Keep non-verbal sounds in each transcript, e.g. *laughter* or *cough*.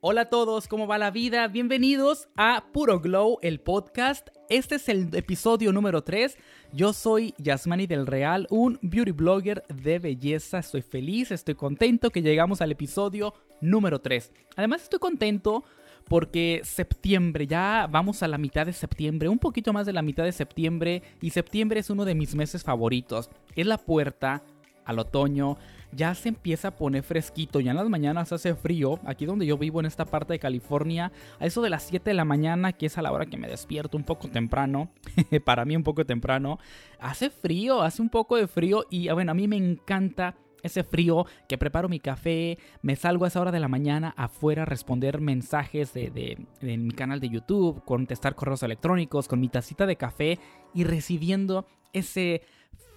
Hola a todos, ¿cómo va la vida? Bienvenidos a Puro Glow, el podcast. Este es el episodio número 3. Yo soy Yasmani del Real, un beauty blogger de belleza. Estoy feliz, estoy contento que llegamos al episodio número 3. Además estoy contento porque septiembre, ya vamos a la mitad de septiembre, un poquito más de la mitad de septiembre y septiembre es uno de mis meses favoritos. Es la puerta al otoño, ya se empieza a poner fresquito, ya en las mañanas hace frío, aquí donde yo vivo en esta parte de California, a eso de las 7 de la mañana, que es a la hora que me despierto un poco temprano, *laughs* para mí un poco temprano, hace frío, hace un poco de frío y bueno, a mí me encanta ese frío, que preparo mi café, me salgo a esa hora de la mañana afuera a responder mensajes de, mi canal de YouTube, contestar correos electrónicos, con mi tacita de café y recibiendo ese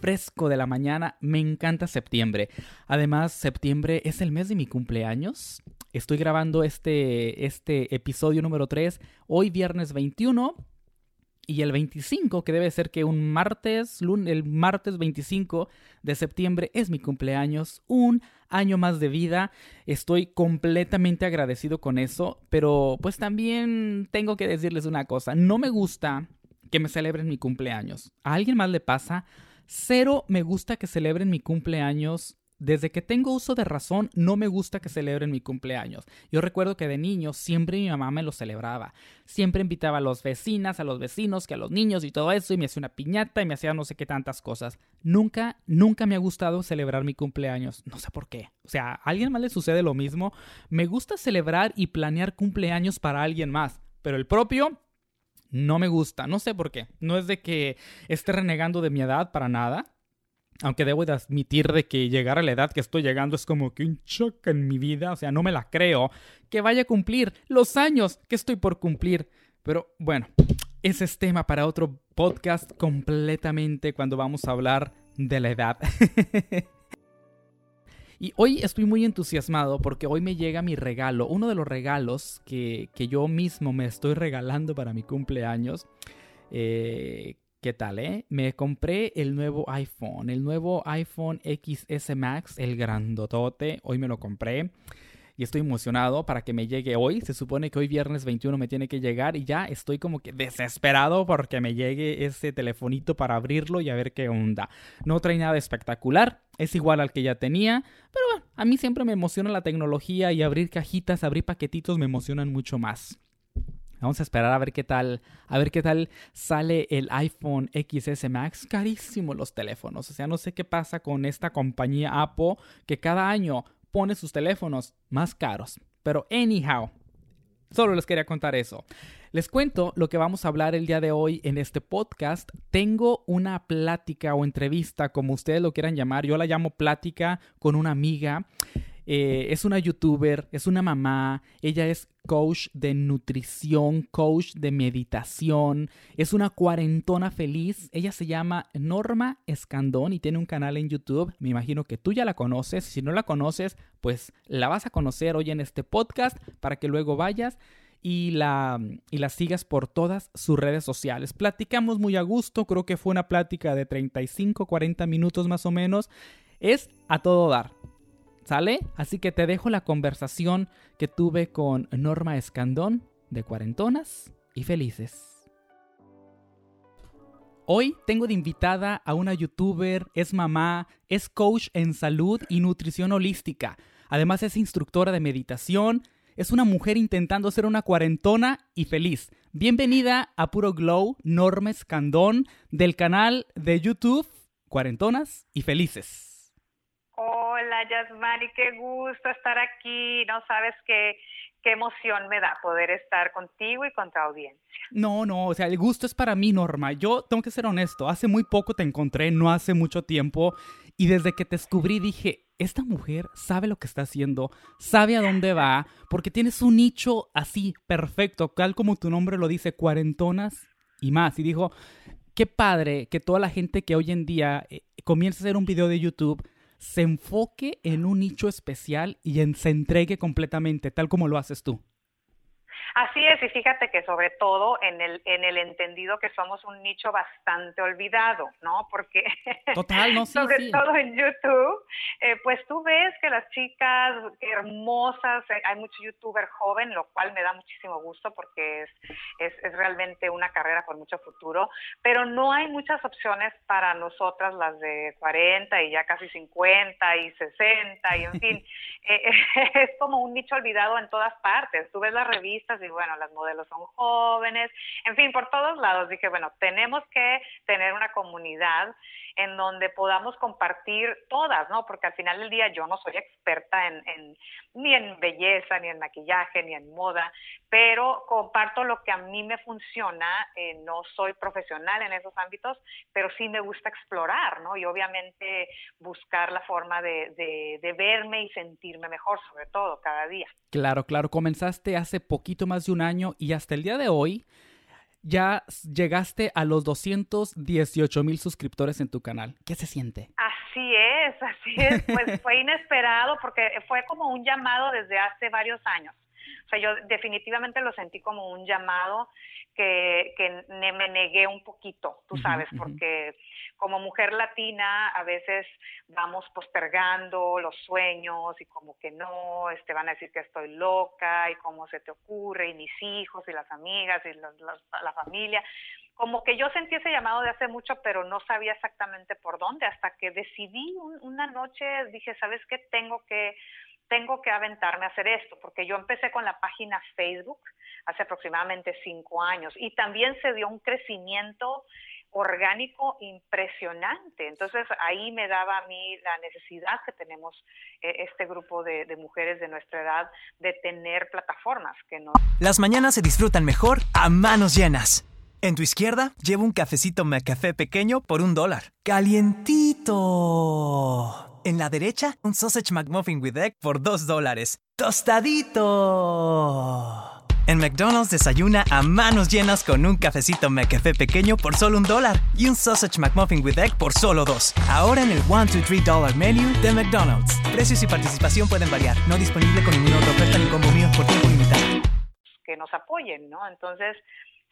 fresco de la mañana. Me encanta septiembre. Además, septiembre es el mes de mi cumpleaños. Estoy grabando este, este episodio número 3 hoy viernes 21 y el 25, que debe ser que un martes, el martes 25 de septiembre es mi cumpleaños, un año más de vida. Estoy completamente agradecido con eso, pero pues también tengo que decirles una cosa, no me gusta que me celebren mi cumpleaños. ¿A alguien más le pasa? Cero me gusta que celebren mi cumpleaños. Desde que tengo uso de razón, no me gusta que celebren mi cumpleaños. Yo recuerdo que de niño siempre mi mamá me lo celebraba. Siempre invitaba a los vecinas, a los vecinos, que a los niños y todo eso, y me hacía una piñata y me hacía no sé qué tantas cosas. Nunca, nunca me ha gustado celebrar mi cumpleaños. No sé por qué. O sea, ¿a alguien más le sucede lo mismo? Me gusta celebrar y planear cumpleaños para alguien más, pero el propio no me gusta, no sé por qué. No es de que esté renegando de mi edad para nada. Aunque debo de admitir de que llegar a la edad que estoy llegando es como que un choque en mi vida. O sea, no me la creo. Que vaya a cumplir los años que estoy por cumplir. Pero bueno, ese es tema para otro podcast completamente cuando vamos a hablar de la edad. *laughs* Y hoy estoy muy entusiasmado porque hoy me llega mi regalo, uno de los regalos que, que yo mismo me estoy regalando para mi cumpleaños. Eh, ¿Qué tal, eh? Me compré el nuevo iPhone, el nuevo iPhone XS Max, el grandotote. Hoy me lo compré y estoy emocionado para que me llegue hoy. Se supone que hoy viernes 21 me tiene que llegar y ya estoy como que desesperado porque me llegue ese telefonito para abrirlo y a ver qué onda. No trae nada espectacular, es igual al que ya tenía, pero bueno, a mí siempre me emociona la tecnología y abrir cajitas, abrir paquetitos me emocionan mucho más. Vamos a esperar a ver qué tal, a ver qué tal sale el iPhone XS Max. Carísimo los teléfonos. O sea, no sé qué pasa con esta compañía Apple que cada año pone sus teléfonos más caros. Pero anyhow, solo les quería contar eso. Les cuento lo que vamos a hablar el día de hoy en este podcast. Tengo una plática o entrevista, como ustedes lo quieran llamar. Yo la llamo plática con una amiga. Eh, es una youtuber, es una mamá, ella es coach de nutrición, coach de meditación, es una cuarentona feliz, ella se llama Norma Escandón y tiene un canal en YouTube, me imagino que tú ya la conoces, si no la conoces, pues la vas a conocer hoy en este podcast para que luego vayas y la, y la sigas por todas sus redes sociales. Platicamos muy a gusto, creo que fue una plática de 35, 40 minutos más o menos, es a todo dar. ¿Sale? Así que te dejo la conversación que tuve con Norma Escandón de Cuarentonas y Felices. Hoy tengo de invitada a una youtuber, es mamá, es coach en salud y nutrición holística. Además es instructora de meditación, es una mujer intentando ser una cuarentona y feliz. Bienvenida a Puro Glow, Norma Escandón, del canal de YouTube Cuarentonas y Felices. Hola, Yasmani, qué gusto estar aquí. No sabes qué, qué emoción me da poder estar contigo y con tu audiencia. No, no, o sea, el gusto es para mí, Norma. Yo tengo que ser honesto, hace muy poco te encontré, no hace mucho tiempo, Y desde que te descubrí dije, esta mujer sabe lo que está haciendo, sabe a dónde va, porque tienes un nicho así, perfecto, tal como tu nombre lo dice, cuarentonas y más. Y dijo, qué padre que toda la gente que hoy en día eh, comienza a hacer un video de YouTube se enfoque en un nicho especial y se entregue completamente, tal como lo haces tú. Así es, y fíjate que sobre todo en el, en el entendido que somos un nicho bastante olvidado, ¿no? Porque *laughs* Total, no, sobre todo en YouTube, eh, pues tú ves que las chicas hermosas, eh, hay mucho youtuber joven, lo cual me da muchísimo gusto porque es, es, es realmente una carrera con mucho futuro, pero no hay muchas opciones para nosotras, las de 40 y ya casi 50 y 60 y en fin, *laughs* eh, *laughs* es como un nicho olvidado en todas partes. Tú ves las revistas y bueno, las modelos son jóvenes, en fin, por todos lados. Dije, bueno, tenemos que tener una comunidad en donde podamos compartir todas, ¿no? Porque al final del día yo no soy experta en, ni en belleza, ni en maquillaje, ni en moda, pero comparto lo que a mí me funciona, eh, no soy profesional en esos ámbitos, pero sí me gusta explorar, ¿no? Y obviamente buscar la forma de, de verme y sentirme mejor, sobre todo, cada día. Claro, claro, comenzaste hace poquito más de un año y hasta el día de hoy ya llegaste a los 218 mil suscriptores en tu canal. ¿Qué se siente? Así es, así es. Pues *laughs* fue inesperado porque fue como un llamado desde hace varios años. O sea, yo definitivamente lo sentí como un llamado que, que me negué un poquito, tú sabes, porque como mujer latina a veces vamos postergando los sueños y como que no, este, van a decir que estoy loca y cómo se te ocurre y mis hijos y las amigas y la familia. Como que yo sentí ese llamado de hace mucho, pero no sabía exactamente por dónde, hasta que decidí una noche, dije, ¿sabes qué? Tengo que tengo que aventarme a hacer esto, porque yo empecé con la página Facebook hace aproximadamente cinco años y también se dio un crecimiento orgánico impresionante. Entonces ahí me daba a mí la necesidad que tenemos eh, este grupo de, mujeres de nuestra edad de tener plataformas que no. Las mañanas se disfrutan mejor a manos llenas. En tu izquierda llevo un cafecito café pequeño por un dólar. Calientito. En la derecha, un sausage McMuffin with egg por 2 dólares. ¡Tostadito! En McDonald's desayuna a manos llenas con un cafecito McCafé pequeño por solo un dólar y un sausage McMuffin with egg por solo dos. Ahora en el 1, 2, 3 dollar menu de McDonald's. Precios y participación pueden variar. No disponible con ninguna otra oferta ni combo mío por tiempo limitado. Que nos apoyen, ¿no? Entonces,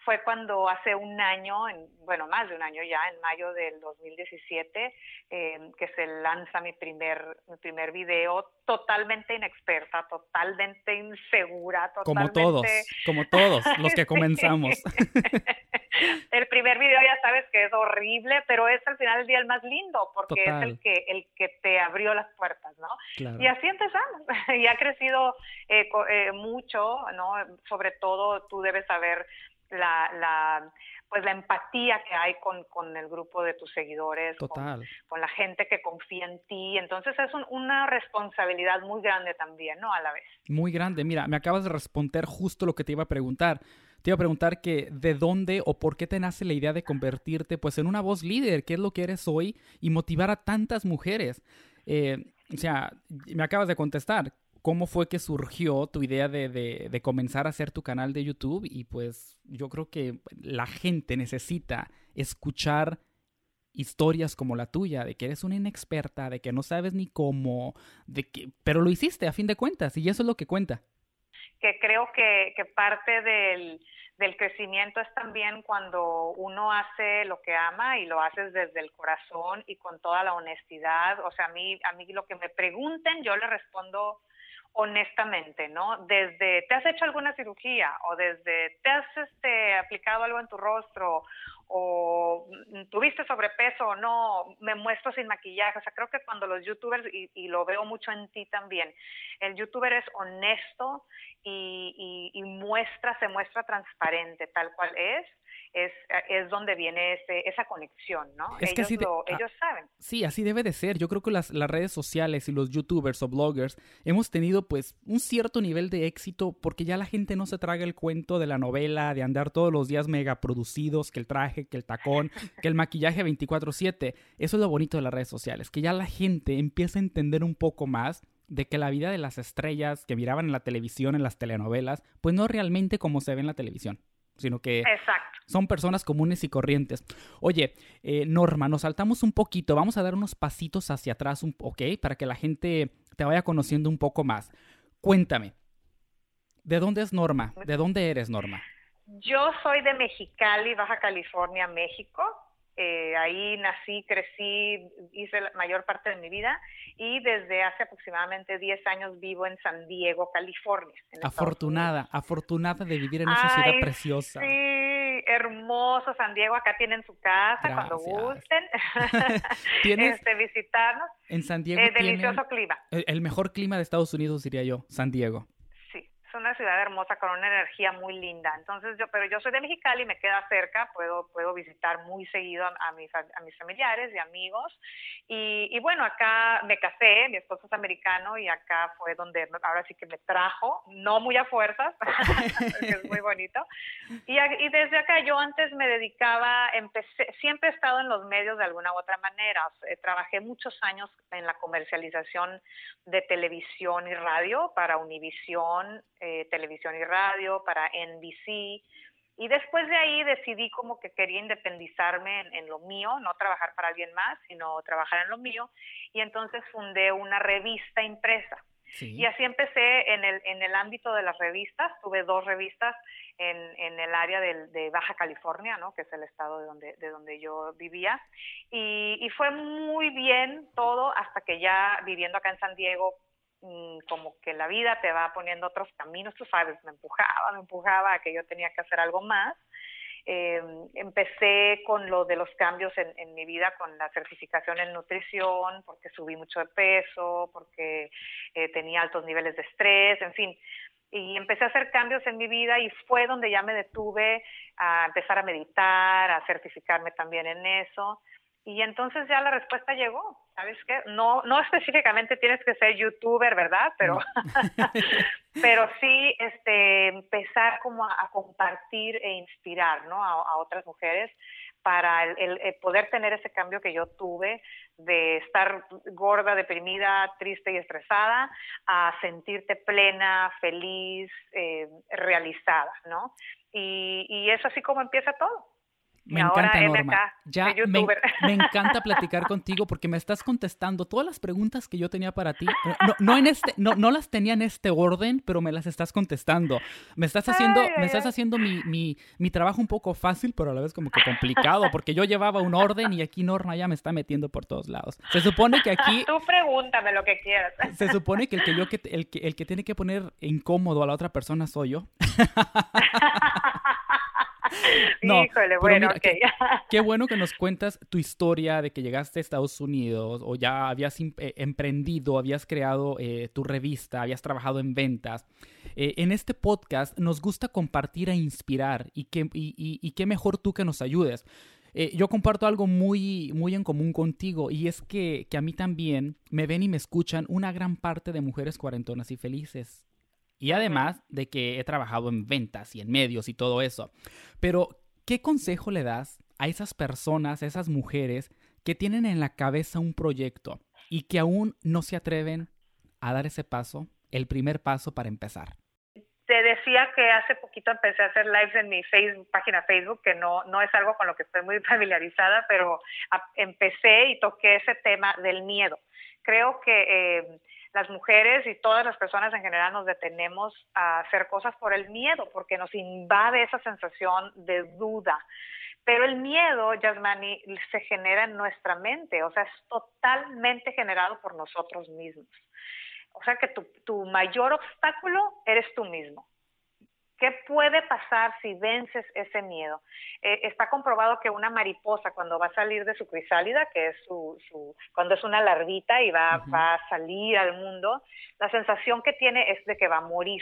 fue cuando hace un año, en, bueno, más de un año ya, en mayo del 2017, eh, que se lanza mi primer, mi primer video totalmente inexperta, totalmente insegura, totalmente... Como todos, como todos *laughs* los que comenzamos. *laughs* el primer video ya sabes que es horrible, pero es al final del día el más lindo, porque Total. es el que, el que te abrió las puertas, ¿no? Claro. Y así empezamos, *laughs* y ha crecido eh, eh, mucho, ¿no? Sobre todo tú debes saber la, la pues la empatía que hay con, con el grupo de tus seguidores, con, con, la gente que confía en ti. Entonces es un, una responsabilidad muy grande también, ¿no? A la vez. Muy grande. Mira, me acabas de responder justo lo que te iba a preguntar. Te iba a preguntar que de dónde o por qué te nace la idea de convertirte pues en una voz líder, qué es lo que eres hoy y motivar a tantas mujeres. Eh, o sea, me acabas de contestar cómo fue que surgió tu idea de, de, comenzar a hacer tu canal de YouTube y pues yo creo que la gente necesita escuchar historias como la tuya, de que eres una inexperta, de que no sabes ni cómo, de que, pero lo hiciste a fin de cuentas y eso es lo que cuenta. Que creo que, que parte del, del crecimiento es también cuando uno hace lo que ama y lo haces desde el corazón y con toda la honestidad. O sea, a mí, a mí lo que me pregunten, yo le respondo honestamente, ¿no? Desde, ¿te has hecho alguna cirugía? O desde, ¿te has este, aplicado algo en tu rostro? O tuviste sobrepeso o no, me muestro sin maquillaje. O sea, creo que cuando los youtubers, y, y lo veo mucho en ti también, el youtuber es honesto y, y, y muestra, se muestra transparente tal cual es es, es donde viene ese, esa conexión, ¿no? Es ellos, que así de- lo- ah, ellos saben. Sí, así debe de ser. Yo creo que las, las redes sociales y los youtubers o bloggers hemos tenido pues un cierto nivel de éxito porque ya la gente no se traga el cuento de la novela, de andar todos los días mega producidos, que el traje, que el tacón, que el maquillaje 24/7. Eso es lo bonito de las redes sociales, que ya la gente empieza a entender un poco más de que la vida de las estrellas que miraban en la televisión, en las telenovelas, pues no es realmente como se ve en la televisión, sino que Exacto. son personas comunes y corrientes. Oye, eh, Norma, nos saltamos un poquito, vamos a dar unos pasitos hacia atrás, un- ¿ok? Para que la gente te vaya conociendo un poco más. Cuéntame, ¿de dónde es Norma? ¿De dónde eres, Norma? Yo soy de Mexicali, Baja California, México. Eh, ahí nací, crecí, hice la mayor parte de mi vida y desde hace aproximadamente 10 años vivo en San Diego, California. Afortunada, afortunada de vivir en esa ciudad Ay, preciosa. Sí, hermoso San Diego, acá tienen su casa cuando gusten *laughs* ¿Tienes- este, visitarnos. En San Diego Eh, delicioso clima. el el mejor clima de Estados Unidos, diría yo, San Diego. Es una ciudad hermosa con una energía muy linda. Entonces yo, pero yo soy de Mexicali, me queda cerca, puedo puedo visitar muy seguido a, a mis a mis familiares y amigos. Y, y bueno, acá me casé, mi esposo es americano y acá fue donde ahora sí que me trajo, no muy a fuerzas, *laughs* porque es muy bonito. Y, y desde acá yo antes me dedicaba, empecé, siempre he estado en los medios de alguna u otra manera. Trabajé muchos años en la comercialización de televisión y radio para Univisión, eh, televisión y radio, para NBC. Y después de ahí decidí como que quería independizarme en, en lo mío, no trabajar para alguien más, sino trabajar en lo mío. Y entonces fundé una revista impresa. Sí. Y así empecé en el, en el ámbito de las revistas. Tuve dos revistas en, en el área del- de Baja California, ¿no? que es el estado de donde, de donde yo vivía. Y, y fue muy bien todo hasta que ya viviendo acá en San Diego, como que la vida te va poniendo otros caminos, tú sabes, me empujaba, me empujaba a que yo tenía que hacer algo más. Eh, empecé con lo de los cambios en, en mi vida, con la certificación en nutrición, porque subí mucho de peso, porque eh, tenía altos niveles de estrés, en fin. Y empecé a hacer cambios en mi vida y fue donde ya me detuve a empezar a meditar, a certificarme también en eso. Y entonces ya la respuesta llegó, ¿sabes qué? No, no específicamente tienes que ser youtuber, ¿verdad? Pero, *laughs* pero sí este, empezar como a, a compartir e inspirar, ¿no? A, a otras mujeres para el, el- el poder tener ese cambio que yo tuve de estar gorda, deprimida, triste y estresada, a sentirte plena, feliz, eh, realizada, ¿no? Y, y es así como empieza todo. Me Y encanta, Norma. acá, Ya *laughs* me, encanta platicar contigo porque me estás contestando todas las preguntas que yo tenía para ti. No, no en este, no, no las tenía en este orden, pero me las estás contestando. Me estás haciendo, Ay, me ay, estás ay. haciendo mi, mi, mi trabajo un poco fácil, pero a la vez como que complicado, porque yo llevaba un orden y aquí Norma ya me está metiendo por todos lados. Se supone que aquí *laughs* Tú pregúntame lo que quieras. *laughs* se supone que el que yo que el que el que tiene que poner incómodo a la otra persona soy yo. *laughs* No, Híjole, bueno, mira, qué, *laughs* qué bueno que nos cuentas tu historia de que llegaste a Estados Unidos o ya habías eh, emprendido, habías creado eh, tu revista, habías trabajado en ventas. Eh, en este podcast nos gusta compartir e inspirar y, que, y, y- y qué mejor tú que nos ayudes. Eh, yo comparto algo muy, muy en común contigo y es que, que a mí también me ven y me escuchan una gran parte de mujeres cuarentonas y felices. Y además de que he trabajado en ventas y en medios y todo eso. Pero, ¿qué consejo le das a esas personas, esas mujeres que tienen en la cabeza un proyecto y que aún no se atreven a dar ese paso, el primer paso para empezar? Te decía que hace poquito empecé a hacer lives en mi Facebook, página Facebook, que no, no es algo con lo que estoy muy *laughs* familiarizada, pero empecé y toqué ese tema del miedo. Creo que eh, las mujeres y todas las personas en general nos detenemos a hacer cosas por el miedo, porque nos invade esa sensación de duda. Pero el miedo, Yasmani, se genera en nuestra mente, o sea, es totalmente generado por nosotros mismos. O sea que tu, tu mayor obstáculo eres tú mismo. ¿Qué puede pasar si vences ese miedo? Eh, está comprobado que una mariposa cuando va a salir de su crisálida, que es su, su cuando es una larvita y va a salir al mundo, la sensación que tiene es de que va a morir.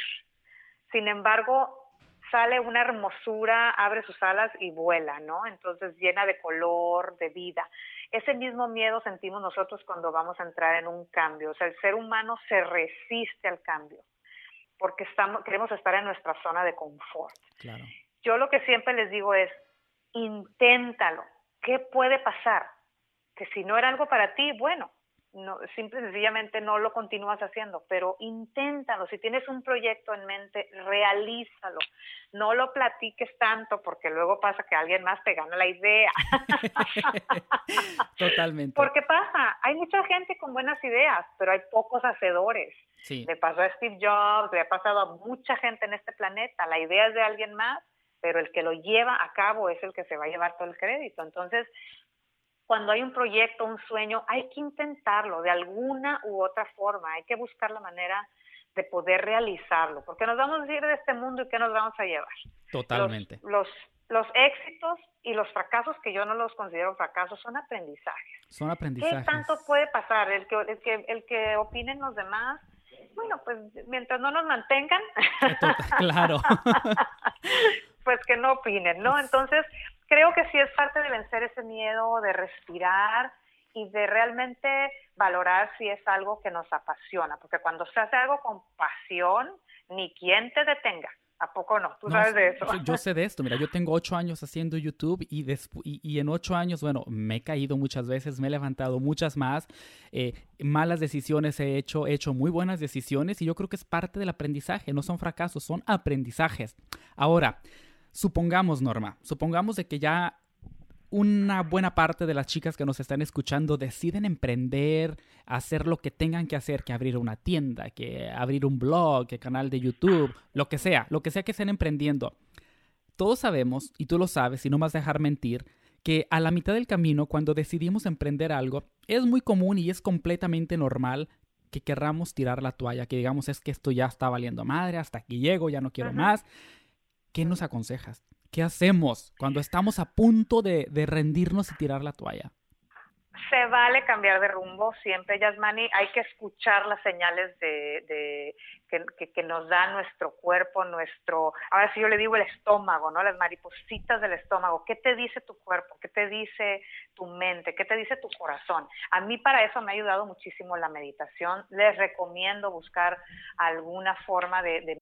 Sin embargo, sale una hermosura, abre sus alas y vuela, ¿no? Entonces llena de color, de vida. Ese mismo miedo sentimos nosotros cuando vamos a entrar en un cambio. O sea, el ser humano se resiste al cambio porque estamos, queremos estar en nuestra zona de confort. Claro. Yo lo que siempre les digo es, inténtalo. ¿Qué puede pasar? Que si no era algo para ti, bueno, no, simple y sencillamente no lo continúas haciendo, pero inténtalo. Si tienes un proyecto en mente, realízalo. No lo platiques tanto porque luego pasa que alguien más te gana la idea. *laughs* Totalmente. Porque pasa, hay mucha gente con buenas ideas, pero hay pocos hacedores. Sí. Le pasó a Steve Jobs, le ha pasado a mucha gente en este planeta. La idea es de alguien más, pero el que lo lleva a cabo es el que se va a llevar todo el crédito. Entonces, cuando hay un proyecto, un sueño, hay que intentarlo de alguna u otra forma, hay que buscar la manera de poder realizarlo, porque nos vamos a ir de este mundo y qué nos vamos a llevar. Totalmente. Los, los, los éxitos y los fracasos, que yo no los considero fracasos, son aprendizajes. Son aprendizajes. ¿Qué tanto puede pasar? El que, el que, el que opinen los demás, bueno, pues mientras no nos mantengan, claro. *laughs* pues que no opinen, ¿no? Entonces, creo que sí es parte de vencer ese miedo, de respirar y de realmente valorar si es algo que nos apasiona, porque cuando se hace algo con pasión, ni quien te detenga. ¿A poco no? ¿Tú sabes de eso? Yo sé de esto. Mira, yo tengo ocho años haciendo YouTube y, y, y, en ocho años, bueno, me he caído muchas veces, me he levantado muchas más. Eh, malas decisiones he hecho, he hecho muy buenas decisiones y yo creo que es parte del aprendizaje. No son fracasos, son aprendizajes. Ahora, supongamos, Norma, supongamos de que ya una buena parte de las chicas que nos están escuchando deciden emprender, hacer lo que tengan que hacer, que abrir una tienda, que abrir un blog, que canal de YouTube, lo que sea, lo que sea que estén emprendiendo. Todos sabemos, y tú lo sabes, y no más dejar mentir, que a la mitad del camino, cuando decidimos emprender algo, es muy común y es completamente normal que querramos tirar la toalla, que digamos es que esto ya está valiendo madre, hasta aquí llego, ya no quiero más. ¿Qué nos aconsejas? ¿Qué hacemos cuando estamos a punto de, rendirnos y tirar la toalla? Se vale cambiar de rumbo siempre, Yasmani. Hay que escuchar las señales de, que, nos da nuestro cuerpo, nuestro, ahora sí yo le digo el estómago, ¿no? Las maripositas del estómago. ¿Qué te dice tu cuerpo? ¿Qué te dice tu mente? ¿Qué te dice tu corazón? A mí para eso me ha ayudado muchísimo la meditación. Les recomiendo buscar alguna forma de, de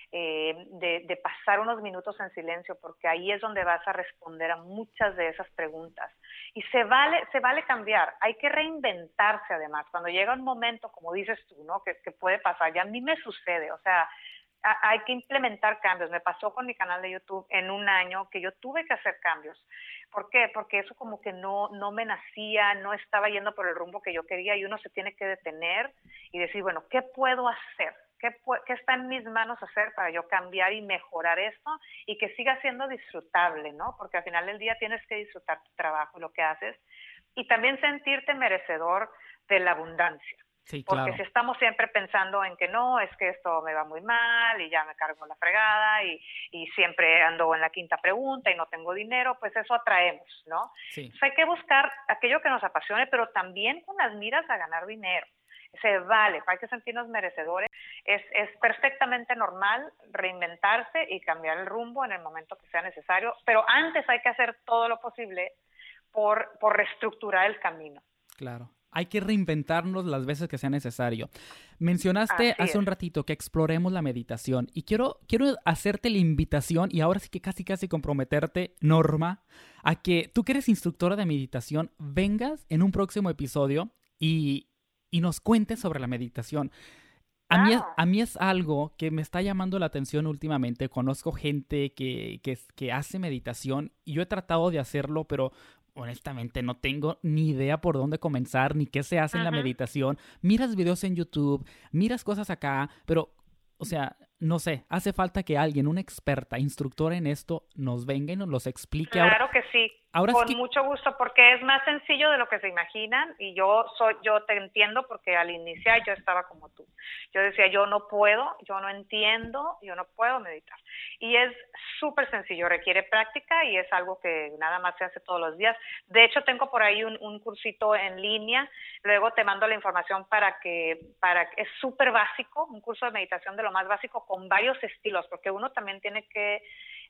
eh, de, pasar unos minutos en silencio, porque ahí es donde vas a responder a muchas de esas preguntas. Y se vale, se vale cambiar, hay que reinventarse además. Cuando llega un momento, como dices tú, ¿no? que, que puede pasar, y a mí me sucede, o sea, hay que implementar cambios. Me pasó con mi canal de YouTube en un año que yo tuve que hacer cambios. ¿Por qué? Porque eso como que no, no me nacía, no estaba yendo por el rumbo que yo quería y uno se tiene que detener y decir, bueno, ¿qué puedo hacer? ¿Qué, ¿Qué, está en mis manos hacer para yo cambiar y mejorar esto y que siga siendo disfrutable, ¿no? Porque al final del día tienes que disfrutar tu trabajo y lo que haces y también sentirte merecedor de la abundancia. Sí, Porque claro. si estamos siempre pensando en que no, es que esto me va muy mal y ya me cargo la fregada y, y siempre ando en la quinta pregunta y no tengo dinero, pues eso atraemos, ¿no? Sí. Entonces hay que buscar aquello que nos apasione, pero también con las miras a ganar dinero se vale, hay que sentirnos merecedores. Es, es perfectamente normal reinventarse y cambiar el rumbo en el momento que sea necesario, pero antes hay que hacer todo lo posible por, por reestructurar el camino. Claro. Hay que reinventarnos las veces que sea necesario. Mencionaste hace un ratito que exploremos la meditación y quiero, quiero hacerte la invitación y ahora sí que casi casi comprometerte, Norma, a que tú que eres instructora de meditación, vengas en un próximo episodio y, y nos cuentes sobre la meditación. A mí, es, a mí es algo que me está llamando la atención últimamente. Conozco gente que, que, que hace meditación y yo he tratado de hacerlo, pero honestamente no tengo ni idea por dónde comenzar ni qué se hace en la meditación. Miras videos en YouTube, miras cosas acá, pero o sea, no sé, hace falta que alguien, una experta, instructora en esto, nos venga y nos los explique. Claro que sí. Ahora con mucho gusto, porque es más sencillo de lo que se imaginan y yo soy, yo te entiendo porque al iniciar yo estaba como tú. Yo decía, yo no puedo, yo no entiendo, yo no puedo meditar. Y es súper sencillo, requiere práctica y es algo que nada más se hace todos los días. De hecho, tengo por ahí un, un cursito en línea, luego te mando la información para que, para es súper básico, un curso de meditación de lo más básico con varios estilos, porque uno también tiene que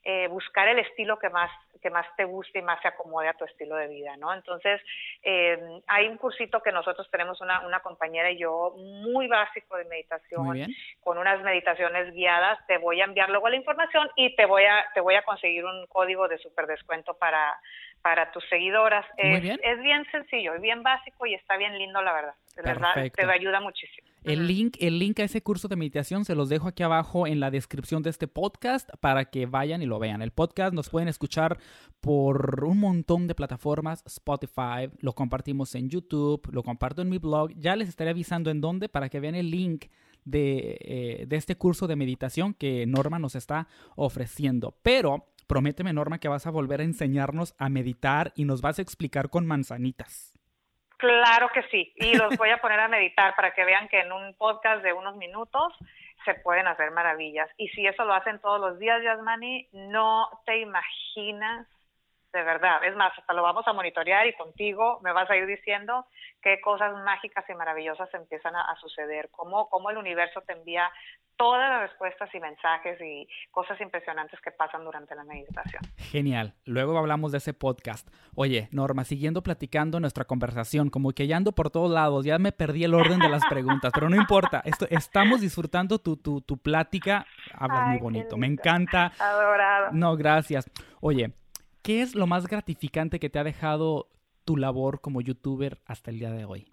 eh, buscar el estilo que más, que más te guste y más se acomode a tu estilo de vida, ¿no? Entonces, eh, hay un cursito que nosotros tenemos una, una compañera y yo, muy básico de meditación, con unas meditaciones guiadas, te voy a enviar luego la información y te voy a, te voy a conseguir un código de super descuento para, para tus seguidoras. es, bien. es bien sencillo, es bien básico y está bien lindo, la verdad. De verdad, te ayuda muchísimo. El link, el link a ese curso de meditación se los dejo aquí abajo en la descripción de este podcast para que vayan y lo vean. El podcast nos pueden escuchar por un montón de plataformas, Spotify, lo compartimos en YouTube, lo comparto en mi blog. Ya les estaré avisando en dónde para que vean el link de, eh, de este curso de meditación que Norma nos está ofreciendo. Pero prométeme, Norma, que vas a volver a enseñarnos a meditar y nos vas a explicar con manzanitas. Claro que sí, y *laughs* los voy a poner a meditar para que vean que en un podcast de unos minutos se pueden hacer maravillas. Y si eso lo hacen todos los días, Yasmani, no te imaginas, de verdad. Es más, hasta lo vamos a monitorear y contigo me vas a ir diciendo qué cosas mágicas y maravillosas empiezan a, suceder, cómo, cómo el universo te envía todas las respuestas y mensajes y cosas impresionantes que pasan durante la meditación. Genial. Luego hablamos de ese podcast. Oye, Norma, siguiendo platicando nuestra conversación, como que ya ando por todos lados, ya me perdí el orden de las preguntas, pero no importa. Esto, estamos disfrutando tu, tu, tu plática. Hablas muy bonito. Me encanta. Adorado. No, gracias. Oye, ¿qué es lo más gratificante que te ha dejado tu labor como youtuber hasta el día de hoy?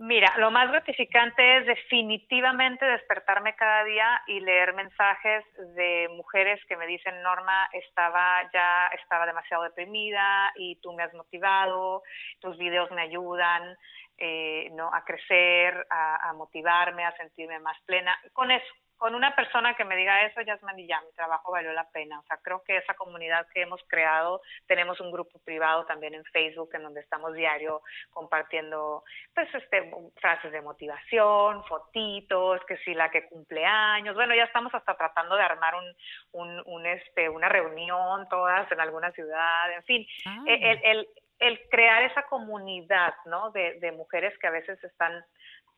Mira, lo más gratificante es definitivamente despertarme cada día y leer mensajes de mujeres que me dicen, Norma, estaba ya estaba demasiado deprimida y tú me has motivado, tus videos me ayudan eh, no a crecer, a, a motivarme, a sentirme más plena. Con eso, con una persona que me diga eso, Yasman, y ya mi trabajo valió la pena. O sea, creo que esa comunidad que hemos creado, tenemos un grupo privado también en Facebook en donde estamos diario compartiendo, pues, este, frases de motivación, fotitos, que si la que cumple años. Bueno, ya estamos hasta tratando de armar un, un, un este, una reunión todas en alguna ciudad, en fin. Ah. El, el, el, crear esa comunidad, ¿no? De, de mujeres que a veces están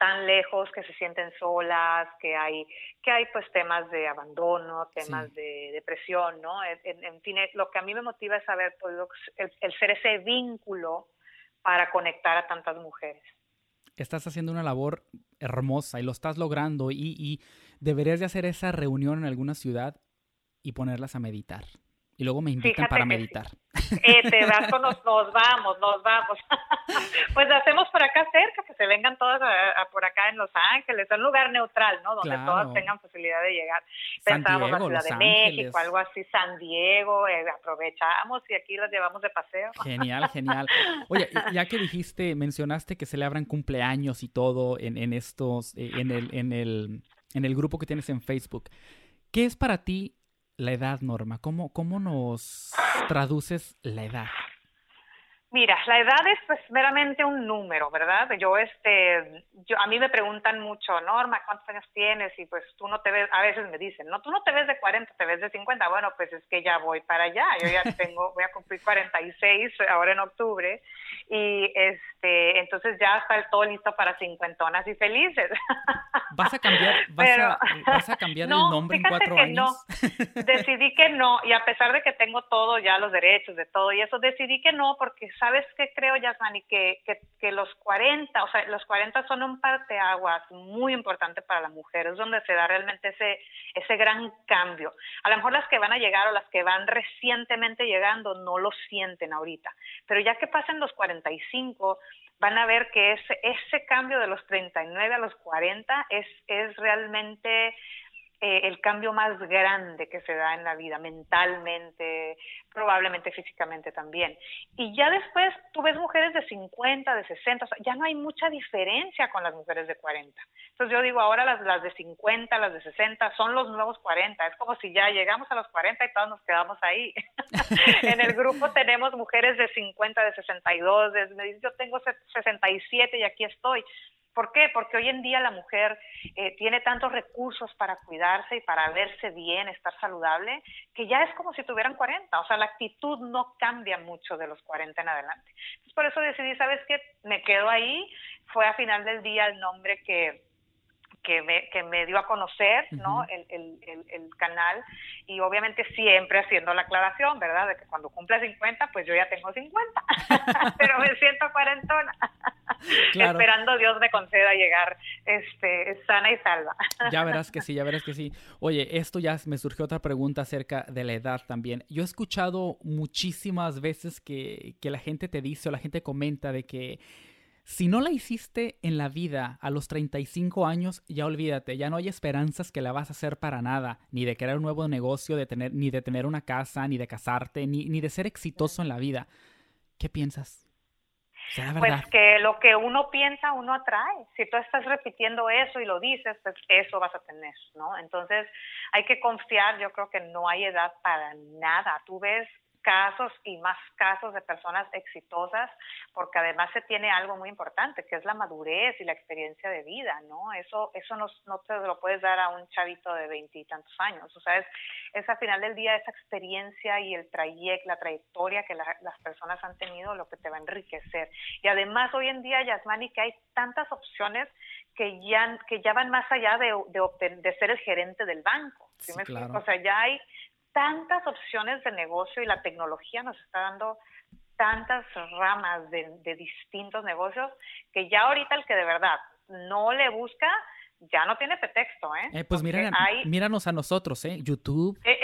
tan lejos, que se sienten solas, que hay, que hay pues temas de abandono, temas de depresión, ¿no? En, fin, lo que a mí me motiva es haber podido, el, ser ese vínculo para conectar a tantas mujeres. Estás haciendo una labor hermosa y lo estás logrando y, y deberías de hacer esa reunión en alguna ciudad y ponerlas a meditar y luego me invitan para meditar. Eh, te *laughs* vas con nos, nos vamos, nos vamos. *laughs* pues hacemos por acá cerca, que se vengan todas a, por acá en Los Ángeles, un lugar neutral, ¿no? Donde todas tengan posibilidad de llegar. Pensamos en Ciudad de México, algo así, San Diego, eh, aprovechamos y aquí los llevamos de paseo. Genial, genial. Oye, ya que dijiste, mencionaste que celebran cumpleaños y todo en, en estos, eh, en el, en el, en el grupo que tienes en Facebook. ¿Qué es para ti la edad, Norma? ¿Cómo, cómo nos traduces la edad? Mira, la edad es pues meramente un número, ¿verdad? Yo, este, yo, a mí me preguntan mucho, Norma, ¿cuántos años tienes? Y pues tú no te ves, a veces me dicen, no, tú no te ves de 40, te ves de 50. Bueno, pues es que ya voy para allá, yo ya *laughs* tengo, voy a cumplir 46 ahora en octubre y este, entonces ya está todo listo para cincuentonas y felices. *laughs* ¿Vas a cambiar, vas a, cambiar el *laughs* nombre en cuatro que años? No. Decidí que no, y a pesar de que tengo todo ya los derechos de todo y eso, decidí que no, porque sabes qué creo, Yasmani, que, que, que los 40, o sea, los 40 son un parteaguas muy importante para la mujer, es donde se da realmente ese, ese gran cambio. A lo mejor las que van a llegar o las que van recientemente llegando no lo sienten ahorita, pero ya que pasen los 45, van a ver que ese, ese cambio de los 39 a los 40 es, es realmente eh, el cambio más grande que se da en la vida, mentalmente, probablemente físicamente también. Y ya después tú ves mujeres de 50, de 60, ya no hay mucha diferencia con las mujeres de 40. Entonces yo digo, ahora las, las de 50, las de 60 son los nuevos 40. Es como si ya llegamos a los 40 y todos nos quedamos ahí. *laughs* en el grupo tenemos mujeres de 50, de 62, de, me yo tengo 67 y aquí estoy. ¿Por qué? Porque hoy en día la mujer eh, tiene tantos recursos para cuidarse y para verse bien, estar saludable, que ya es como si tuvieran 40. O sea, la actitud no cambia mucho de los 40 en adelante. Entonces, por eso decidí, ¿sabes qué? Me quedo ahí. Fue a final del día el nombre que, que me, que me dio a conocer ¿no? el, el, el, canal y obviamente siempre haciendo la aclaración, ¿verdad? De que cuando cumple 50, pues yo ya tengo 50, *laughs* pero me siento cuarentona, *laughs* esperando Dios me conceda llegar este, sana y salva. ya *laughs* verás que sí, ya verás que sí. Oye, esto ya me surgió otra pregunta acerca de la edad también. Yo he escuchado muchísimas veces que, que la gente te dice o la gente comenta de que si no la hiciste en la vida a los 35 años, ya olvídate, ya no hay esperanzas que la vas a hacer para nada, ni de crear un nuevo negocio, de tener, ni de tener una casa, ni de casarte, ni, ni de ser exitoso en la vida. ¿Qué piensas? Pues que lo que uno piensa, uno atrae. Si tú estás repitiendo eso y lo dices, pues eso vas a tener, ¿no? Entonces hay que confiar, yo creo que no hay edad para nada. Tú ves casos y más casos de personas exitosas, porque además se tiene algo muy importante, que es la madurez y la experiencia de vida, ¿no? Eso, eso no, no te lo puedes dar a un chavito de veintitantos años, o sea, es, es al final del día esa experiencia y el trayecto, la trayectoria que las personas han tenido lo que te va a enriquecer. Y además hoy en día, Yasmani, que hay tantas opciones que ya, que ya van más allá de, de, de ser el gerente del banco. ¿sí O sea, ya hay tantas opciones de negocio y la tecnología nos está dando tantas ramas de, distintos negocios que ya ahorita el que de verdad no le busca ya no tiene pretexto, ¿eh? eh pues mira, míranos a nosotros, ¿eh? YouTube, eh,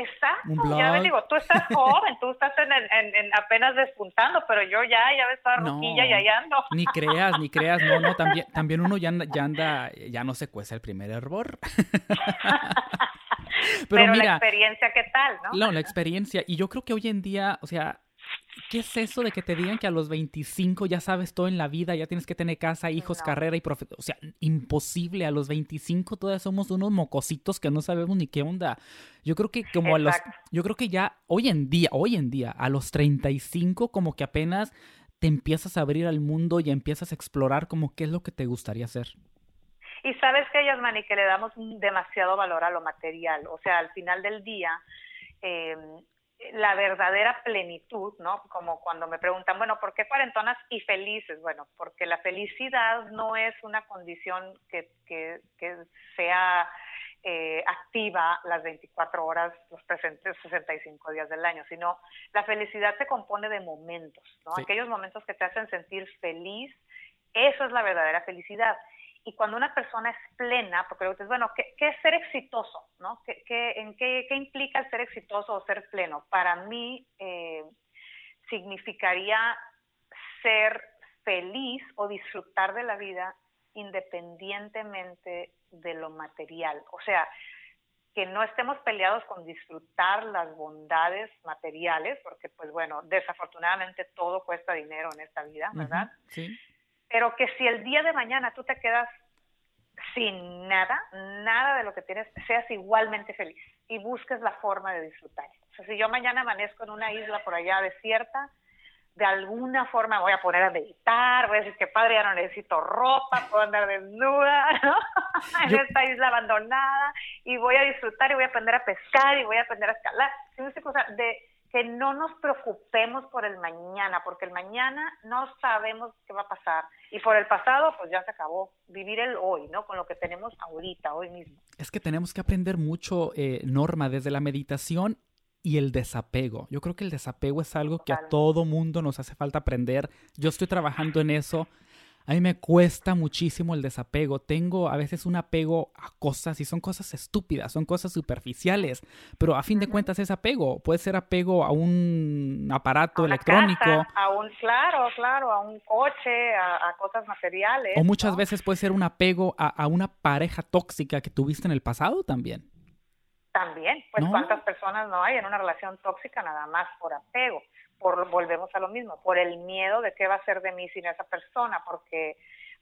un blog. Ya digo, tú estás *laughs* joven, tú estás en, en, apenas despuntando, pero yo ya, ya ves toda ruquilla y allá ando. Ni creas, ni creas, no, no, también, *laughs* también uno ya ya anda, ya no se cuesta el primer error. *laughs* *laughs* Pero, la experiencia, ¿qué tal, no? No, la experiencia. Y yo creo que hoy en día, o sea, ¿qué es eso de que te digan que a los 25 ya sabes todo en la vida, ya tienes que tener casa, hijos, carrera y profe... O sea, imposible. A los 25 todavía somos unos mocositos que no sabemos ni qué onda. Yo creo que como a los... Yo creo que ya hoy en día, hoy en día, a los 35 como que apenas te empiezas a abrir al mundo y empiezas a explorar como qué es lo que te gustaría hacer. Y sabes que, Yasmani, que le damos demasiado valor a lo material. O sea, al final del día, eh, la verdadera plenitud, ¿no? Como cuando me preguntan, bueno, ¿por qué cuarentonas y felices? Bueno, porque la felicidad no es una condición que, que, que sea eh, activa las 24 horas, los presentes 65 días del año, sino la felicidad se compone de momentos, ¿no? Aquellos momentos que te hacen sentir feliz, eso es la verdadera felicidad. Y cuando una persona es plena, porque dices, bueno, ¿qué, es ser exitoso? ¿no? ¿Qué, qué, en qué, qué, implica el ser exitoso o ser pleno? Para mí eh, significaría ser feliz o disfrutar de la vida independientemente de lo material. O sea, que no estemos peleados con disfrutar las bondades materiales, porque pues bueno, desafortunadamente todo cuesta dinero en esta vida, ¿verdad? sí pero que si el día de mañana tú te quedas sin nada, nada de lo que tienes, seas igualmente feliz y busques la forma de disfrutar. O sea, si yo mañana amanezco en una isla por allá desierta, de alguna forma voy a poner a meditar, voy a decir que padre, ya no necesito ropa, puedo andar desnuda, *laughs* ¿no? *laughs* en esta isla abandonada, y voy a disfrutar y voy a aprender a pescar y voy a aprender a escalar. de que no nos preocupemos por el mañana, porque el mañana no sabemos qué va a pasar. Y por el pasado, pues ya se acabó. Vivir el hoy, ¿no? Con lo que tenemos ahorita, hoy mismo. Es que tenemos que aprender mucho, eh, Norma, desde la meditación y el desapego. Yo creo que el desapego es algo que a todo mundo nos hace falta aprender. Yo estoy trabajando en eso. A mí me cuesta muchísimo el desapego. Tengo a veces un apego a cosas y son cosas estúpidas, son cosas superficiales, pero a fin de cuentas es apego. Puede ser apego a un aparato electrónico. a un, claro, claro, a un coche, a, cosas materiales. O muchas veces puede ser un apego a, a una pareja tóxica que tuviste en el pasado también. También, pues cuántas personas no hay en una relación tóxica nada más por apego, por volvemos a lo mismo, por el miedo de qué va a ser de mí sin esa persona, porque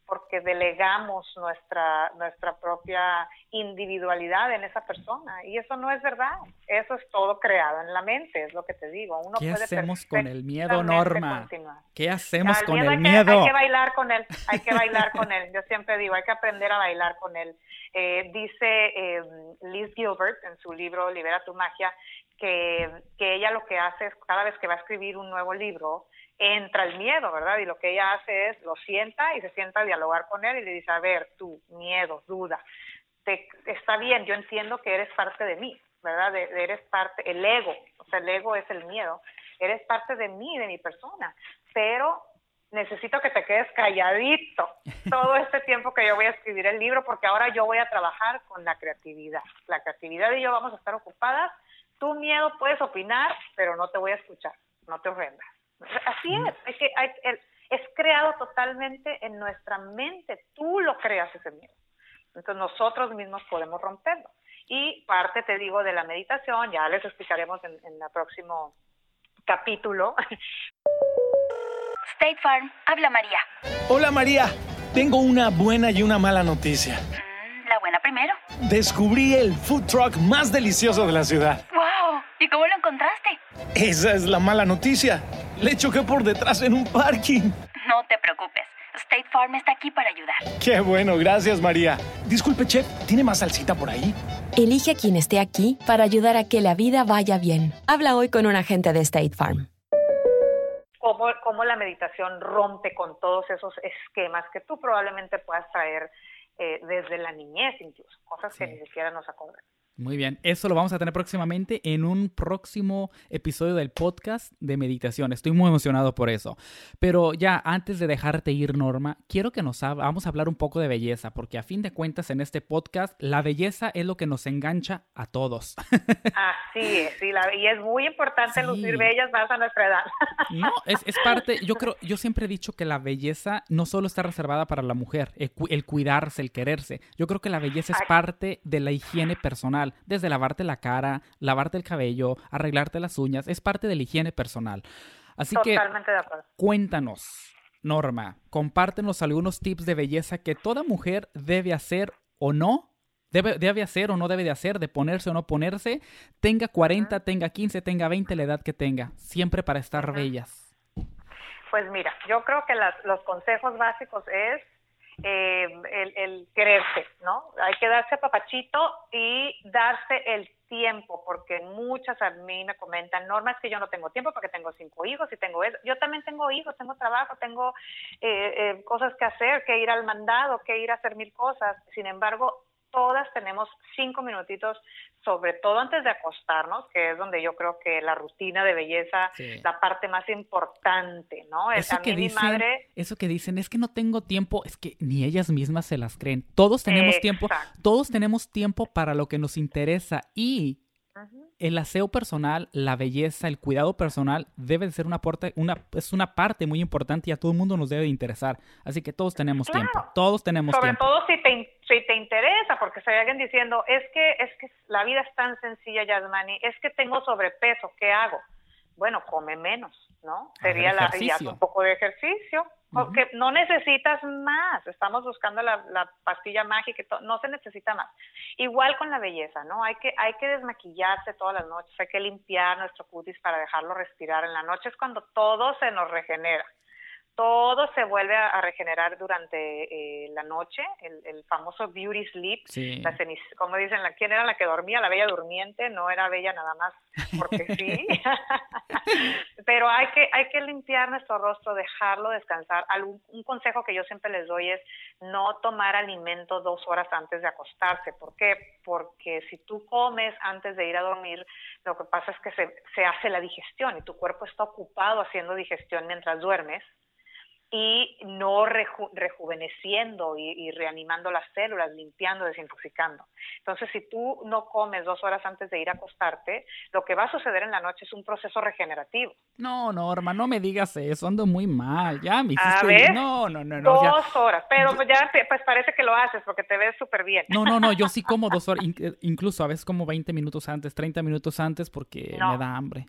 porque delegamos nuestra, nuestra propia individualidad en esa persona. Y eso no es verdad. Eso es todo creado en la mente, es lo que te digo. Uno ¿Qué hacemos con el miedo, Norma? ¿Qué hacemos con el miedo? hay que bailar con él, hay que bailar con él. Yo siempre digo, hay que aprender a bailar con él. Eh, dice eh, Liz Gilbert en su libro Libera tu magia que, que ella lo que hace es cada vez que va a escribir un nuevo libro, entra el miedo, ¿verdad? Y lo que ella hace es lo sienta y se sienta a dialogar con él y le dice, a ver, tú, miedo, duda, te, está bien, yo entiendo que eres parte de mí, ¿verdad? eres parte, el ego, o sea, el ego es el miedo, eres parte de mí, de mi persona, pero necesito que te quedes calladito *laughs* todo este tiempo que yo voy a escribir el libro, porque ahora yo voy a trabajar con la creatividad. La creatividad y yo vamos a estar ocupadas. Tu miedo puedes opinar, pero no te voy a escuchar, no te ofendas. Así es, es que es creado totalmente en nuestra mente, tú lo creas ese miedo. Entonces nosotros mismos podemos romperlo. Y parte, te digo, de la meditación, ya les explicaremos en, en el próximo capítulo. State Farm, habla María. Hola María, tengo una buena y una mala noticia. Mm, la buena primero. Descubrí el food truck más delicioso de la ciudad. ¡Wow! ¿Y cómo lo encontraste? Esa es la mala noticia. Le choqué por detrás en un parking. No te preocupes. State Farm está aquí para ayudar. Qué bueno, gracias María. Disculpe, chef, ¿tiene más salsita por ahí? Elige a quien esté aquí para ayudar a que la vida vaya bien. Habla hoy con un agente de State Farm. Cómo, cómo la meditación rompe con todos esos esquemas que tú probablemente puedas traer eh, desde la niñez incluso, cosas que ni siquiera nos acordamos. Muy bien, eso lo vamos a tener próximamente en un próximo episodio del podcast de meditación. Estoy muy emocionado por eso. Pero ya antes de dejarte ir, Norma, quiero que nos vamos a hablar un poco de belleza, porque a fin de cuentas en este podcast la belleza es lo que nos engancha a todos. *laughs* Así es, sí, la, y es muy importante lucir bellas más a nuestra edad. No, es, es, parte, yo creo, yo siempre he dicho que la belleza no solo está reservada para la mujer, el, el cuidarse, el quererse. Yo creo que la belleza es parte de la higiene personal desde lavarte la cara, lavarte el cabello, arreglarte las uñas, es parte de la higiene personal. Así que cuéntanos, Norma, compártenos algunos tips de belleza que toda mujer debe hacer o no Debe, debe, hacer o no debe de hacer, de ponerse o no ponerse, tenga 40, tenga 15, tenga 20, la edad que tenga, siempre para estar bellas. Pues mira, yo creo que los consejos básicos es eh, el, el, quererse, ¿no? Hay que darse papachito y darse el tiempo, porque muchas a mí me comentan, Norma, es que yo no tengo tiempo porque tengo cinco hijos y tengo eso. Yo también tengo hijos, tengo trabajo, tengo eh, eh, cosas que hacer, que ir al mandado, que ir a hacer mil cosas. Sin embargo, todas tenemos cinco minutitos, sobre todo antes de acostarnos, que es donde yo creo que la rutina de belleza, la parte más importante, ¿no? Eso que, dicen, eso que dicen es que no tengo tiempo, es que ni ellas mismas se las creen. Todos tenemos tiempo, todos tenemos tiempo para lo que nos interesa y el aseo personal, la belleza, el cuidado personal debe de ser una, una, es una parte muy importante y a todo el mundo nos debe de interesar. Así que todos tenemos tiempo, todos tenemos Sobre tiempo. Sobre todo si te, si te interesa, porque hay alguien diciendo, es que, es que la vida es tan sencilla, Yasmani, es que tengo sobrepeso, ¿qué hago? Bueno, come menos, ¿no? Sería la, un poco de ejercicio, porque no necesitas más, estamos buscando la, la pastilla mágica, no se necesita más. Igual con la belleza, ¿no? Hay que, hay que desmaquillarse todas las noches, hay que limpiar nuestro cutis para dejarlo respirar. En la noche es cuando todo se nos regenera todo se vuelve a, regenerar durante eh, la noche, el, famoso beauty sleep, la como dicen, la, ¿quién era la que dormía? La bella durmiente, no era bella nada más porque *laughs* sí, *laughs* pero hay que, hay que limpiar nuestro rostro, dejarlo descansar. un consejo que yo siempre les doy es no tomar alimento dos horas antes de acostarse. ¿Por qué? Porque si tú comes antes de ir a dormir, lo que pasa es que se, se hace la digestión y tu cuerpo está ocupado haciendo digestión mientras duermes y no rejuveneciendo y, reanimando las células, limpiando, desintoxicando. Entonces, si tú no comes dos horas antes de ir a acostarte, lo que va a suceder en la noche es un proceso regenerativo. No, Norma, no me digas eso, ando muy mal, ya me hiciste... No, no, no, no. Dos horas, pero pues ya pues parece que lo haces porque te ves súper bien. No, no, no, yo sí como *laughs* dos horas, incluso a veces como 20 minutos antes, 30 minutos antes porque me da hambre.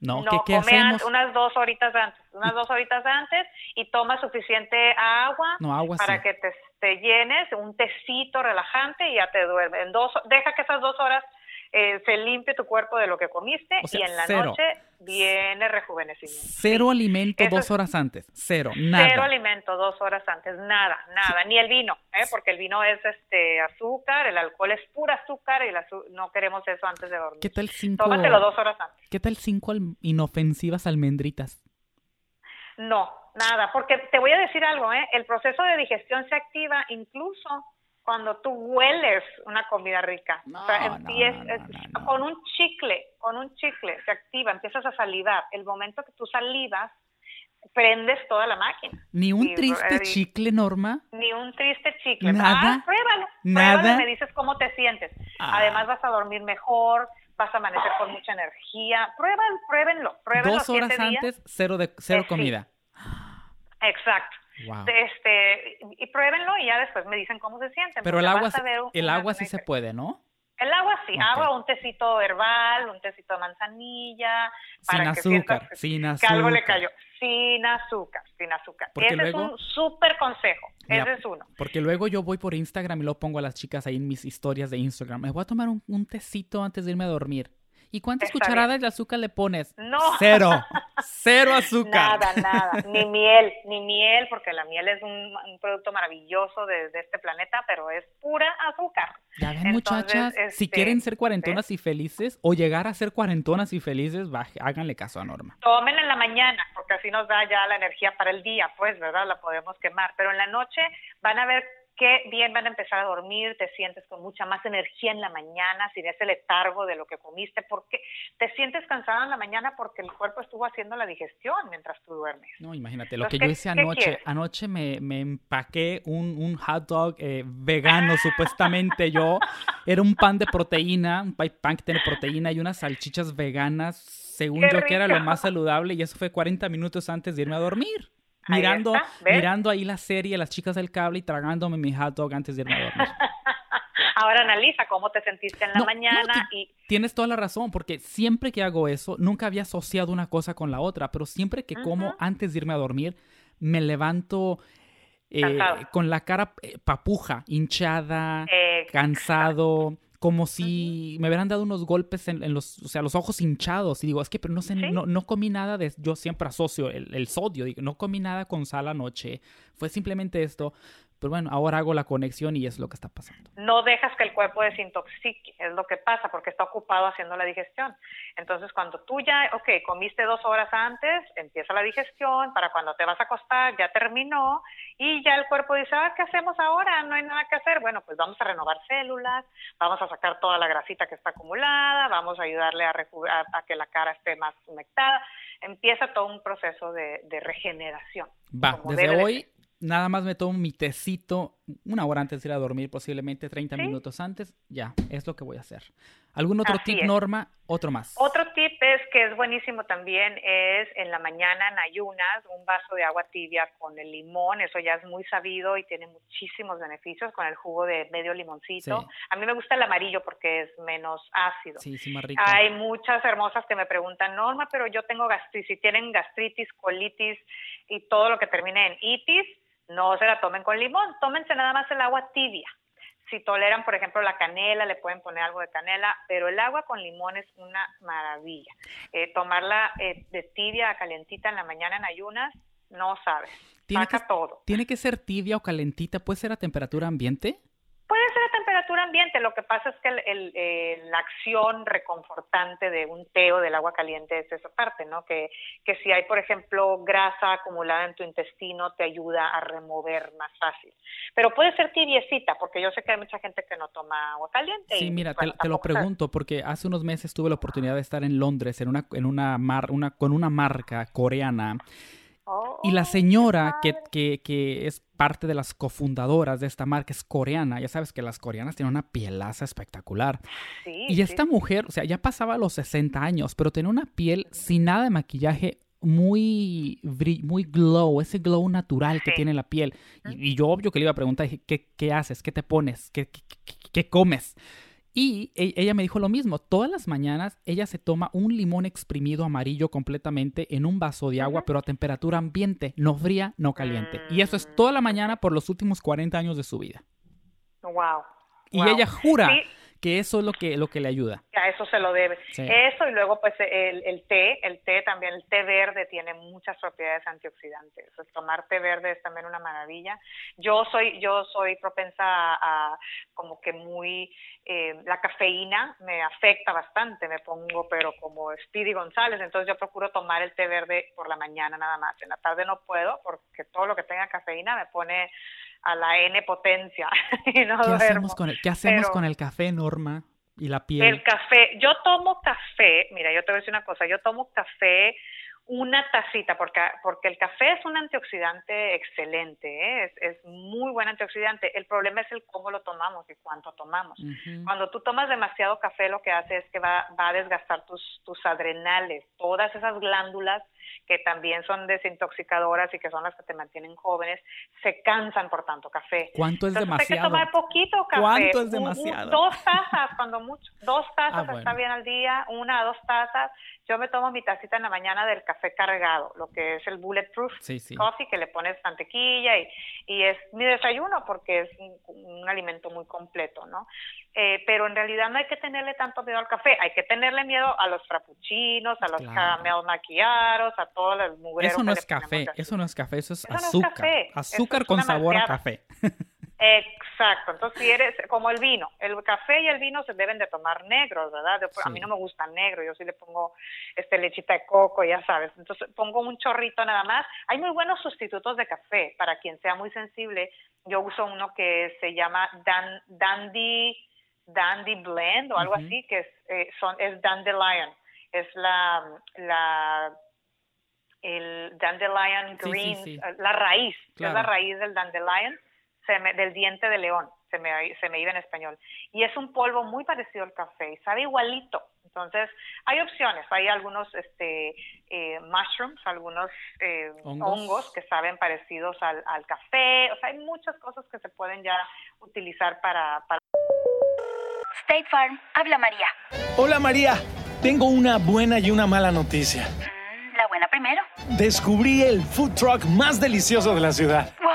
No, no ¿qué, hacemos? unas dos horitas antes, unas dos horitas antes y toma suficiente agua, para que te, te, llenes, un tecito relajante y ya te duermes. En dos, deja que esas dos horas eh, se limpie tu cuerpo de lo que comiste y en la noche viene rejuvenecimiento. Cero alimento dos horas antes, cero, nada. Cero alimento dos horas antes, nada, nada, ni el vino, ¿eh? porque el vino es este azúcar, el alcohol es pura azúcar y no queremos eso antes de dormir. ¿Qué tal cinco? Tómatelo dos horas antes. ¿Qué tal cinco inofensivas almendritas? No, nada, porque te voy a decir algo, ¿eh? el proceso de digestión se activa incluso cuando tú hueles una comida rica. o sea, con un chicle, con un chicle se activa, empiezas a salivar. El momento que tú salivas, prendes toda la máquina. Ni un triste chicle, Norma. Ni un triste chicle. Nada. Ah, pruébalo. Nada. Pruébalo me dices cómo te sientes. Ah. Además vas a dormir mejor, vas a amanecer con mucha energía. Pruébenlo, pruébenlo. pruébenlo Dos horas antes, cero, de, cero eh, comida. Exacto. Este, y pruébenlo y ya después me dicen cómo se sienten. Pero el agua, el agua sí se puede, ¿no? El agua sí, agua, un tecito herbal, un tecito de manzanilla. Sin azúcar, sin azúcar. Que algo le cayó. Sin azúcar, sin azúcar. Ese es un súper consejo. Ese es uno. Porque luego yo voy por Instagram y lo pongo a las chicas ahí en mis historias de Instagram. Me voy a tomar un, un tecito antes de irme a dormir. ¿Y cuántas cucharadas de azúcar le pones? No. Cero. *laughs* Cero azúcar. Nada, nada. Ni miel, ni miel, porque la miel es un, producto maravilloso de, este planeta, pero es pura azúcar. Ya ven, muchachas, si este, quieren ser cuarentonas y felices o llegar a ser cuarentonas y felices, háganle caso a Norma. Tomen en la mañana, porque así nos da ya la energía para el día, pues, ¿verdad? La podemos quemar. Pero en la noche van a ver qué bien van a empezar a dormir, te sientes con mucha más energía en la mañana, sin ese letargo de lo que comiste, porque te sientes cansada en la mañana porque el cuerpo estuvo haciendo la digestión mientras tú duermes. No, imagínate, lo que yo hice anoche, anoche me, me, empaqué un, un hot dog eh, vegano, *laughs* supuestamente yo, era un pan de proteína, un pan que tiene proteína y unas salchichas veganas, según yo que era lo más saludable, y eso fue 40 minutos antes de irme a dormir mirando, mirando ahí la serie, las chicas del cable y tragándome mi hot dog antes de irme a dormir. *laughs* Ahora analiza cómo te sentiste en la mañana y... Tienes toda la razón, porque siempre que hago eso, nunca había asociado una cosa con la otra, pero siempre que como antes de irme a dormir, me levanto eh, con la cara eh, papuja, hinchada, cansado como si me hubieran dado unos golpes en, los, o sea, los ojos hinchados. Y digo, es que, pero no sé, no, no, comí nada de, yo siempre asocio el, el, sodio, digo, no comí nada con sal anoche. Fue simplemente esto. Pero bueno, ahora hago la conexión y es lo que está pasando. No dejas que el cuerpo desintoxique, es lo que pasa, porque está ocupado haciendo la digestión. Entonces, cuando tú ya, ok, comiste dos horas antes, empieza la digestión, para cuando te vas a acostar ya terminó, y ya el cuerpo dice, ah, ¿qué hacemos ahora? No hay nada que hacer. Bueno, pues vamos a renovar células, vamos a sacar toda la grasita que está acumulada, vamos a ayudarle a, a, que la cara esté más humectada. Empieza todo un proceso de, regeneración. Va, desde hoy nada más me tomo mi tecito una hora antes de ir a dormir, posiblemente 30 minutos antes, ya, es lo que voy a hacer. ¿Algún otro tip, Norma? Otro más. Otro tip es que es buenísimo también, es en la mañana en ayunas, un vaso de agua tibia con el limón, eso ya es muy sabido y tiene muchísimos beneficios con el jugo de medio limoncito. A mí me gusta el amarillo porque es menos ácido. Sí, sí, más rico. Hay muchas hermosas que me preguntan, Norma, pero yo tengo gastritis, si tienen gastritis, colitis y todo lo que termine en itis, no se la tomen con limón, tómense nada más el agua tibia. Si toleran, por ejemplo, la canela, le pueden poner algo de canela, pero el agua con limón es una maravilla. Eh, tomarla eh, de tibia a calentita en la mañana en ayunas, no sabes. Tiene que, todo. ¿Tiene que ser tibia o calentita? ¿Puede ser a temperatura ambiente? Puede ser a temperatura ambiente, lo que pasa es que el, la acción reconfortante de un té o del agua caliente es esa parte, ¿no? Que, que si hay, por ejemplo, grasa acumulada en tu intestino, te ayuda a remover más fácil. Pero puede ser tibiecita, porque yo sé que hay mucha gente que no toma agua caliente. Sí, mira, te, lo pregunto, porque hace unos meses tuve la oportunidad de estar en Londres en una, en una, mar, una con una marca coreana Y la Oh, señora que, que, que es parte de las cofundadoras de esta marca es coreana. Ya sabes que las coreanas tienen una pielaza espectacular. Sí, Y esta sí. mujer, o sea, ya pasaba los 60 años, pero tenía una piel sin nada de maquillaje muy, muy glow, ese glow natural que Sí. tiene la piel. Y, y yo obvio que le iba a preguntar, dije, ¿qué, qué haces? ¿Qué te pones? ¿Qué, qué, qué- qué comes? Y e- ella me dijo lo mismo, todas las mañanas ella se toma un limón exprimido amarillo completamente en un vaso de agua, pero a temperatura ambiente, no fría, no caliente. Y eso es toda la mañana por los últimos 40 años de su vida. Wow. Y wow. ella jura Sí, que eso es lo que, lo que le ayuda. a eso se lo debe. Sí. Eso y luego pues el, el té, el té también, el té verde tiene muchas propiedades antioxidantes. Tomar té verde es también una maravilla. Yo soy, yo soy propensa a, a como que muy, eh, la cafeína me afecta bastante, me pongo pero como Speedy González, entonces yo procuro tomar el té verde por la mañana nada más. En la tarde no puedo porque todo lo que tenga cafeína me pone a la N potencia *laughs* y no ¿Qué hacemos con el, qué hacemos Pero- con el café, Norma? Y la piel. El café, yo tomo café, mira, yo te voy a decir una cosa, yo tomo café una tacita, porque, porque el café es un antioxidante excelente, ¿eh? es, es muy buen antioxidante. El problema es el cómo lo tomamos y cuánto tomamos. Cuando tú tomas demasiado café, lo que hace es que va, va a desgastar tus, tus adrenales, todas esas glándulas que también son desintoxicadoras y que son las que te mantienen jóvenes, se cansan por tanto café. ¿Cuánto es Entonces hay que demasiado? tomar poquito café. ¿Cuánto es Un- un- demasiado? dos tazas, cuando mucho. Dos *laughs* tazas Ah, bueno. está bien al día, una, dos tazas. Yo me tomo mi tacita en la mañana del café cargado, lo que es el bulletproof Sí, sí. coffee, que le pones mantequilla y, y es mi desayuno porque es un, un alimento muy completo, ¿no? Eh, pero en realidad no hay que tenerle tanto miedo al café, hay que tenerle miedo a los frappuccinos, a los Claro. maquillados, a todo el mugrero Eso no es café, eso no es café, eso es Eso no es azúcar. café, Azúcar es con sabor a café. *laughs* Exacto, entonces si eres como el vino, el café y el vino se deben de tomar negros, ¿verdad? A mí no me gusta negro, yo sí le pongo este lechita de coco, ya sabes, entonces pongo un chorrito nada más. Hay muy buenos sustitutos de café para quien sea muy sensible. Yo uso uno que se llama Dan, Dandy Dandy Blend o algo así, que es, eh, son, es Dandelion, es la, la el dandelion sí, green, sí. eh, la raíz, es la raíz del dandelion, se me- del diente de león, se me, se me iba en español. Y es un polvo muy parecido al café, y sabe igualito. Entonces, hay opciones, hay algunos este, eh, mushrooms, algunos eh, Hongos. hongos. que saben parecidos al, al café, o sea, hay muchas cosas que se pueden ya utilizar para, para State Farm, habla María. Hola María, tengo una buena y una mala noticia. Mm, la buena primero. Descubrí el food truck más delicioso de la ciudad. ¡Wow!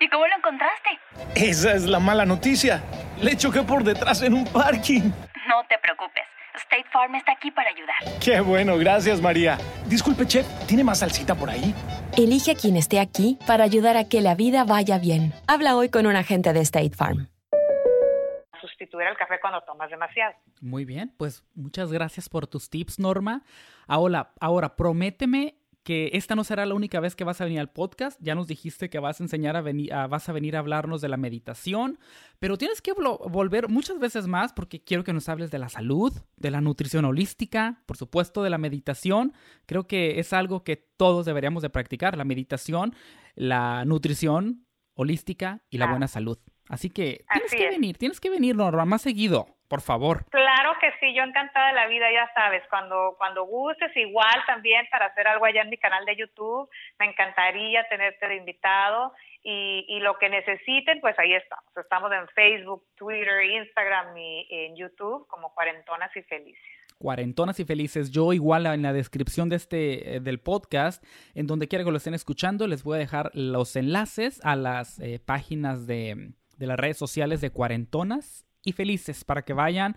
¿Y cómo lo encontraste? Esa es la mala noticia. Le choqué por detrás en un parking. No te preocupes. State Farm está aquí para ayudar. Qué bueno, gracias María. Disculpe, chef, ¿tiene más salsita por ahí? Elige a quien esté aquí para ayudar a que la vida vaya bien. Habla hoy con un agente de State Farm. sustituir el café cuando tomas demasiado. Muy bien, pues muchas gracias por tus tips, Norma. Ahora, ahora prométeme que esta no será la única vez que vas a venir al podcast. Ya nos dijiste que vas a enseñar a venir, a- vas a venir a hablarnos de la meditación, pero tienes que volver muchas veces más porque quiero que nos hables de la salud, de la nutrición holística, por supuesto de la meditación. Creo que es algo que todos deberíamos de practicar, la meditación, la nutrición holística y la buena salud. Así que tienes Así que es. venir, tienes que venir, Norma, más seguido, por favor. Claro que sí, yo encantada de la vida, ya sabes, cuando, cuando gustes, igual también para hacer algo allá en mi canal de YouTube, me encantaría tenerte de invitado y, y lo que necesiten, pues ahí estamos. Estamos en Facebook, Twitter, Instagram y en YouTube como Cuarentonas y Felices. cuarentonas y felices. Yo igual en la descripción de este eh, del podcast, en donde quiera que lo estén escuchando, les voy a dejar los enlaces a las eh, páginas de, de las redes sociales de cuarentonas y felices para que vayan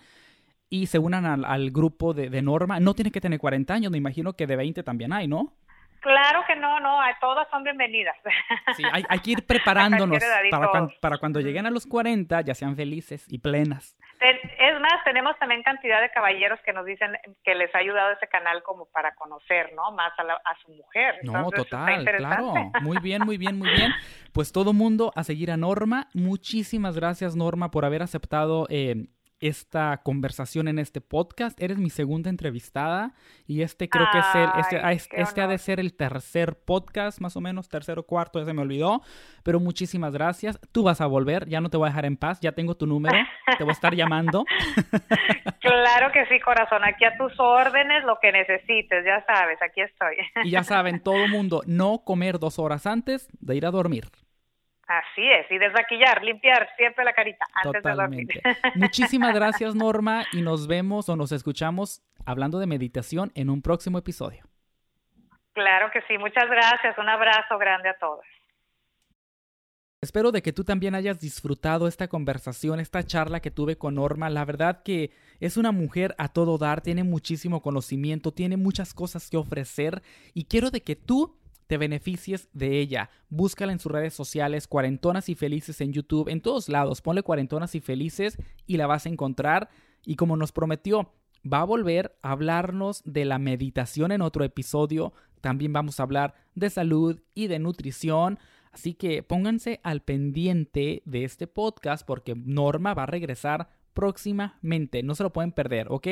y se unan al, al grupo de, de Norma. No tiene que tener 40 años, me imagino que de 20 también hay, ¿no? Claro que no, no, a todas son bienvenidas. *laughs* Sí, hay, hay que ir preparándonos para, cuan- para cuando lleguen a los 40 ya sean felices y plenas. Es más, tenemos también cantidad de caballeros que nos dicen que les ha ayudado ese canal como para conocer, ¿no? Más a, la- a su mujer. No, Entonces, total, claro. *laughs* Muy bien, muy bien, muy bien. Pues todo mundo a seguir a Norma. Muchísimas gracias, Norma, por haber aceptado eh, esta conversación en este podcast. Eres mi segunda entrevistada y este creo que es el, este, este ha de ser el tercer podcast, más o menos, tercero o cuarto, ya se me olvidó. Pero muchísimas gracias. Tú vas a volver, ya no te voy a dejar en paz, ya tengo tu número, te voy a estar llamando. *laughs* Claro que sí, corazón. Aquí a tus órdenes, lo que necesites, ya sabes, aquí estoy. Y ya saben, todo mundo, no comer dos horas antes de ir a dormir. Así es, y desmaquillar, limpiar siempre la carita antes Totalmente. de dormir. Muchísimas gracias, Norma, y nos vemos o nos escuchamos hablando de meditación en un próximo episodio. Claro que sí, muchas gracias. Un abrazo grande a todos. Espero de que tú también hayas disfrutado esta conversación, esta charla que tuve con Norma. La verdad que es una mujer a todo dar, tiene muchísimo conocimiento, tiene muchas cosas que ofrecer y quiero de que tú te beneficies de ella. Búscala en sus redes sociales, Cuarentonas y Felices en YouTube, en todos lados. Ponle Cuarentonas y Felices y la vas a encontrar. Y como nos prometió, va a volver a hablarnos de la meditación en otro episodio. También vamos a hablar de salud y de nutrición. Así que pónganse al pendiente de este podcast porque Norma va a regresar próximamente. No se lo pueden perder, ¿ok?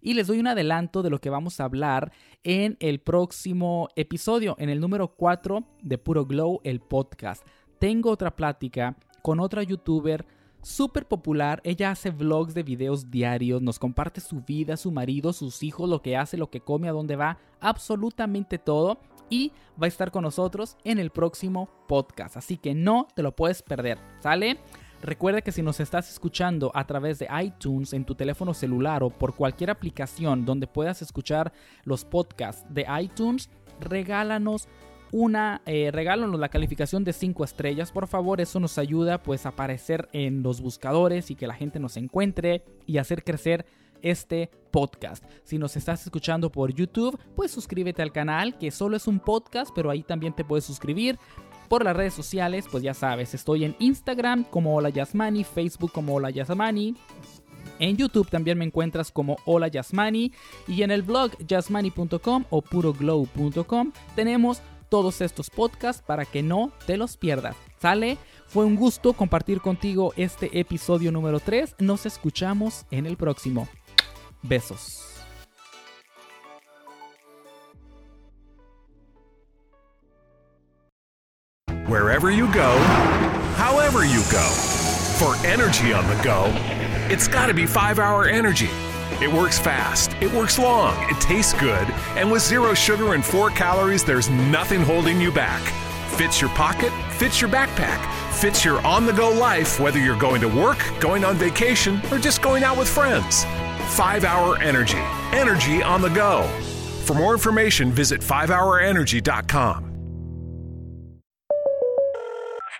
Y les doy un adelanto de lo que vamos a hablar en el próximo episodio, en el número 4 de Puro Glow, el podcast. Tengo otra plática con otra youtuber súper popular. Ella hace vlogs de videos diarios, nos comparte su vida, su marido, sus hijos, lo que hace, lo que come, a dónde va, absolutamente todo. Y va a estar con nosotros en el próximo podcast. Así que no te lo puedes perder, ¿sale? Recuerda que si nos estás escuchando a través de iTunes en tu teléfono celular o por cualquier aplicación donde puedas escuchar los podcasts de iTunes, regálanos una, eh, regálanos la calificación de 5 estrellas, por favor, eso nos ayuda pues a aparecer en los buscadores y que la gente nos encuentre y hacer crecer este podcast. Si nos estás escuchando por YouTube, pues suscríbete al canal, que solo es un podcast, pero ahí también te puedes suscribir. Por las redes sociales, pues ya sabes, estoy en Instagram como Hola Yasmani, Facebook como Hola Yasmani, en YouTube también me encuentras como Hola Yasmani y en el blog yasmani.com o puroglow.com tenemos todos estos podcasts para que no te los pierdas. ¿Sale? Fue un gusto compartir contigo este episodio número 3. Nos escuchamos en el próximo. Besos. Wherever you go, however you go. For energy on the go, it's got to be 5 Hour Energy. It works fast, it works long, it tastes good, and with zero sugar and 4 calories, there's nothing holding you back. Fits your pocket, fits your backpack, fits your on the go life, whether you're going to work, going on vacation, or just going out with friends. 5 Hour Energy. Energy on the go. For more information, visit 5hourenergy.com.